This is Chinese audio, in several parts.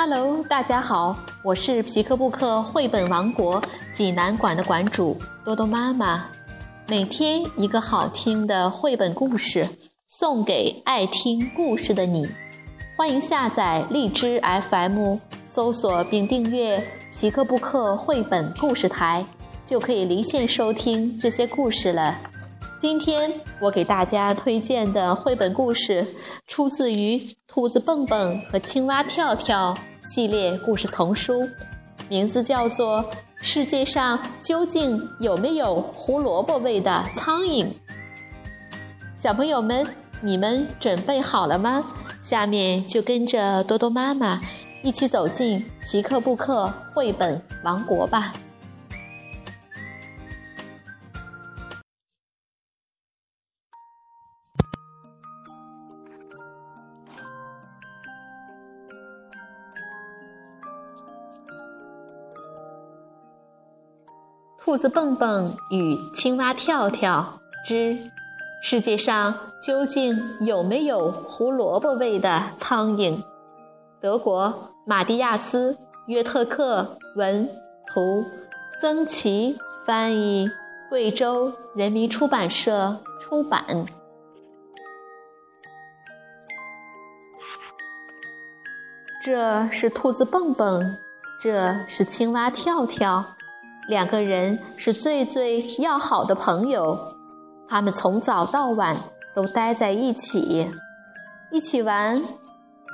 Hello，大家好，我是皮克布克绘本王国济南馆的馆主多多妈妈。每天一个好听的绘本故事，送给爱听故事的你。欢迎下载荔枝 FM，搜索并订阅皮克布克绘本故事台，就可以离线收听这些故事了。今天我给大家推荐的绘本故事，出自于《兔子蹦蹦和青蛙跳跳》系列故事丛书，名字叫做《世界上究竟有没有胡萝卜味的苍蝇》。小朋友们，你们准备好了吗？下面就跟着多多妈妈一起走进皮克布克绘本王国吧。兔子蹦蹦与青蛙跳跳之世界上究竟有没有胡萝卜味的苍蝇？德国马蒂亚斯·约特克文图，曾琦翻译，贵州人民出版社出版。这是兔子蹦蹦，这是青蛙跳跳。两个人是最最要好的朋友，他们从早到晚都待在一起，一起玩，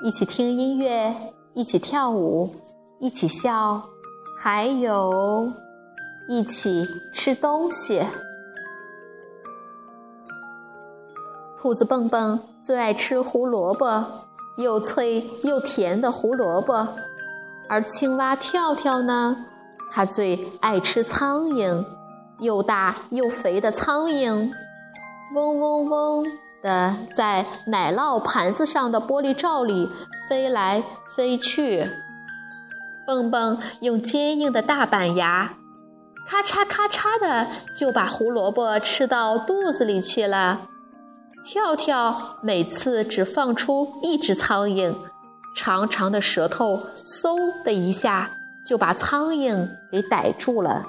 一起听音乐，一起跳舞，一起笑，还有一起吃东西。兔子蹦蹦最爱吃胡萝卜，又脆又甜的胡萝卜，而青蛙跳跳呢？他最爱吃苍蝇，又大又肥的苍蝇，嗡嗡嗡的在奶酪盘子上的玻璃罩里飞来飞去。蹦蹦用坚硬的大板牙，咔嚓咔嚓的就把胡萝卜吃到肚子里去了。跳跳每次只放出一只苍蝇，长长的舌头嗖的一下。就把苍蝇给逮住了。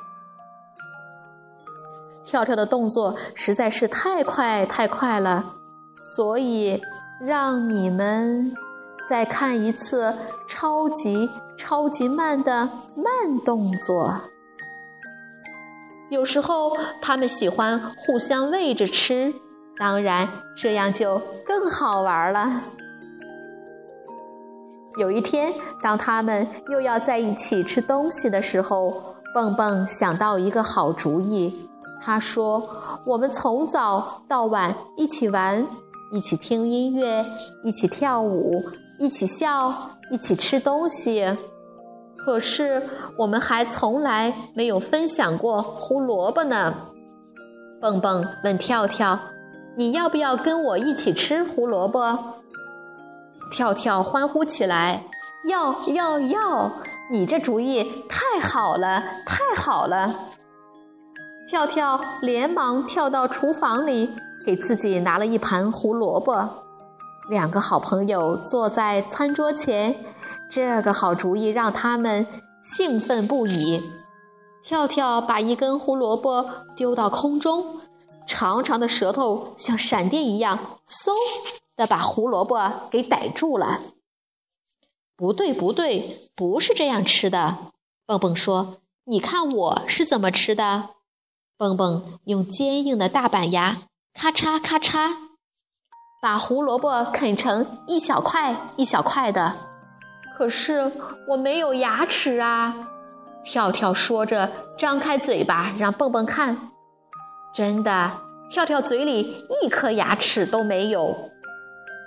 跳跳的动作实在是太快太快了，所以让你们再看一次超级超级慢的慢动作。有时候他们喜欢互相喂着吃，当然这样就更好玩了。有一天，当他们又要在一起吃东西的时候，蹦蹦想到一个好主意。他说：“我们从早到晚一起玩，一起听音乐，一起跳舞，一起笑，一起吃东西。可是我们还从来没有分享过胡萝卜呢。”蹦蹦问跳跳：“你要不要跟我一起吃胡萝卜？”跳跳欢呼起来：“要要要！你这主意太好了，太好了！”跳跳连忙跳到厨房里，给自己拿了一盘胡萝卜。两个好朋友坐在餐桌前，这个好主意让他们兴奋不已。跳跳把一根胡萝卜丢到空中，长长的舌头像闪电一样，嗖！的把胡萝卜给逮住了。不对，不对，不是这样吃的。蹦蹦说：“你看我是怎么吃的。”蹦蹦用坚硬的大板牙，咔嚓咔嚓，把胡萝卜啃成一小块一小块的。可是我没有牙齿啊！跳跳说着，张开嘴巴让蹦蹦看。真的，跳跳嘴里一颗牙齿都没有。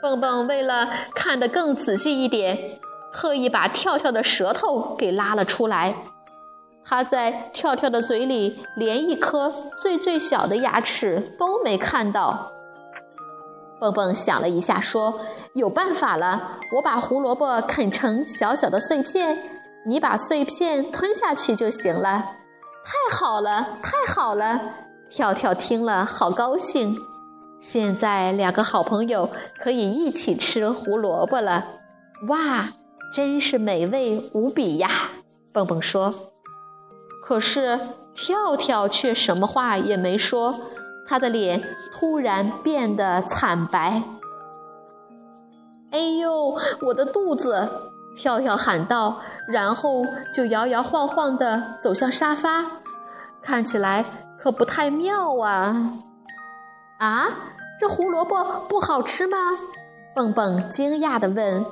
蹦蹦为了看得更仔细一点，特意把跳跳的舌头给拉了出来。他在跳跳的嘴里连一颗最最小的牙齿都没看到。蹦蹦想了一下，说：“有办法了，我把胡萝卜啃成小小的碎片，你把碎片吞下去就行了。”太好了，太好了！跳跳听了，好高兴。现在两个好朋友可以一起吃胡萝卜了，哇！真是美味无比呀！蹦蹦说。可是跳跳却什么话也没说，他的脸突然变得惨白。哎呦，我的肚子！跳跳喊道，然后就摇摇晃晃地走向沙发，看起来可不太妙啊！啊，这胡萝卜不好吃吗？蹦蹦惊讶地问。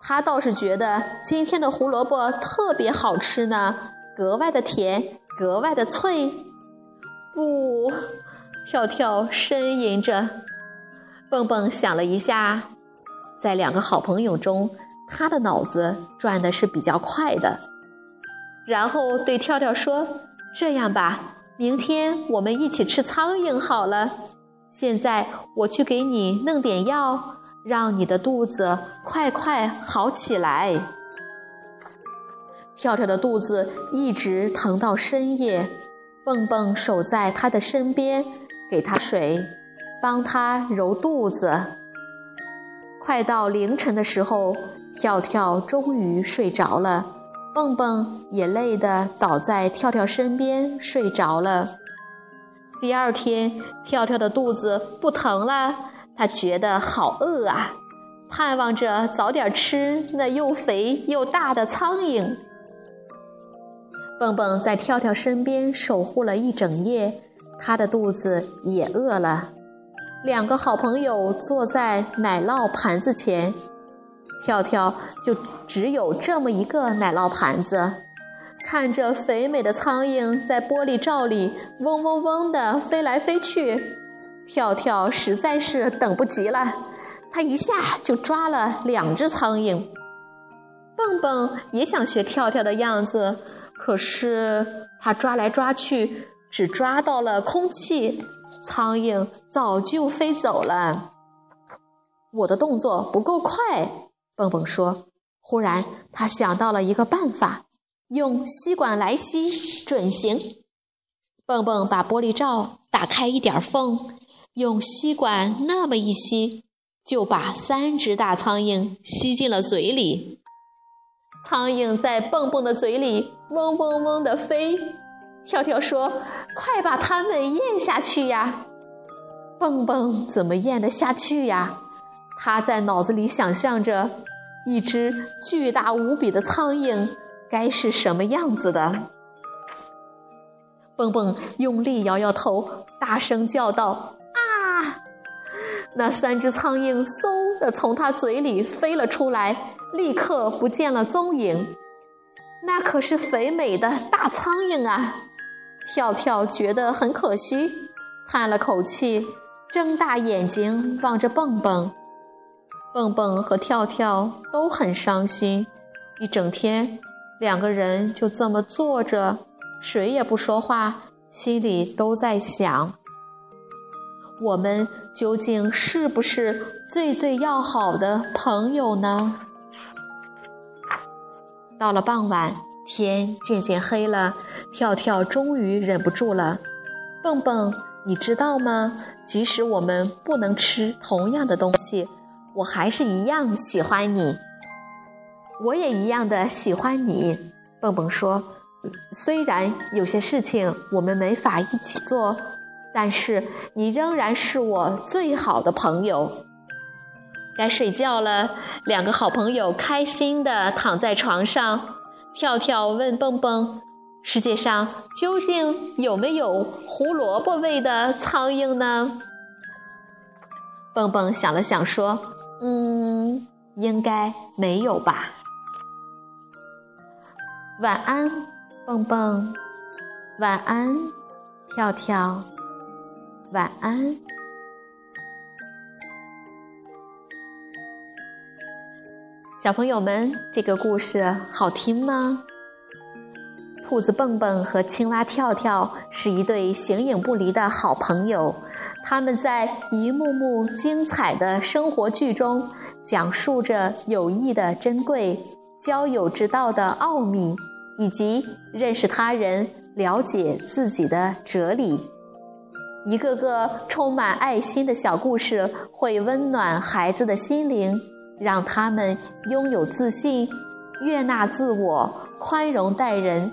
他倒是觉得今天的胡萝卜特别好吃呢，格外的甜，格外的脆。不，跳跳呻吟着。蹦蹦想了一下，在两个好朋友中。他的脑子转的是比较快的，然后对跳跳说：“这样吧，明天我们一起吃苍蝇好了。现在我去给你弄点药，让你的肚子快快好起来。”跳跳的肚子一直疼到深夜，蹦蹦守在他的身边，给他水，帮他揉肚子。快到凌晨的时候。跳跳终于睡着了，蹦蹦也累得倒在跳跳身边睡着了。第二天，跳跳的肚子不疼了，他觉得好饿啊，盼望着早点吃那又肥又大的苍蝇。蹦蹦在跳跳身边守护了一整夜，他的肚子也饿了。两个好朋友坐在奶酪盘子前。跳跳就只有这么一个奶酪盘子，看着肥美的苍蝇在玻璃罩里嗡嗡嗡地飞来飞去，跳跳实在是等不及了，他一下就抓了两只苍蝇。蹦蹦也想学跳跳的样子，可是他抓来抓去，只抓到了空气，苍蝇早就飞走了。我的动作不够快。蹦蹦说：“忽然，他想到了一个办法，用吸管来吸准行。”蹦蹦把玻璃罩打开一点缝，用吸管那么一吸，就把三只大苍蝇吸进了嘴里。苍蝇在蹦蹦的嘴里嗡嗡嗡地飞。跳跳说：“快把它们咽下去呀！”蹦蹦怎么咽得下去呀？他在脑子里想象着。一只巨大无比的苍蝇该是什么样子的？蹦蹦用力摇摇头，大声叫道：“啊！”那三只苍蝇嗖的从他嘴里飞了出来，立刻不见了踪影。那可是肥美的大苍蝇啊！跳跳觉得很可惜，叹了口气，睁大眼睛望着蹦蹦。蹦蹦和跳跳都很伤心，一整天，两个人就这么坐着，谁也不说话，心里都在想：我们究竟是不是最最要好的朋友呢？到了傍晚，天渐渐黑了，跳跳终于忍不住了：“蹦蹦，你知道吗？即使我们不能吃同样的东西。”我还是一样喜欢你，我也一样的喜欢你。蹦蹦说：“虽然有些事情我们没法一起做，但是你仍然是我最好的朋友。”该睡觉了，两个好朋友开心的躺在床上。跳跳问蹦蹦：“世界上究竟有没有胡萝卜味的苍蝇呢？”蹦蹦想了想说。嗯，应该没有吧。晚安，蹦蹦。晚安，跳跳。晚安，小朋友们，这个故事好听吗？兔子蹦蹦和青蛙跳跳是一对形影不离的好朋友，他们在一幕幕精彩的生活剧中，讲述着友谊的珍贵、交友之道的奥秘，以及认识他人、了解自己的哲理。一个个充满爱心的小故事，会温暖孩子的心灵，让他们拥有自信。悦纳自我，宽容待人，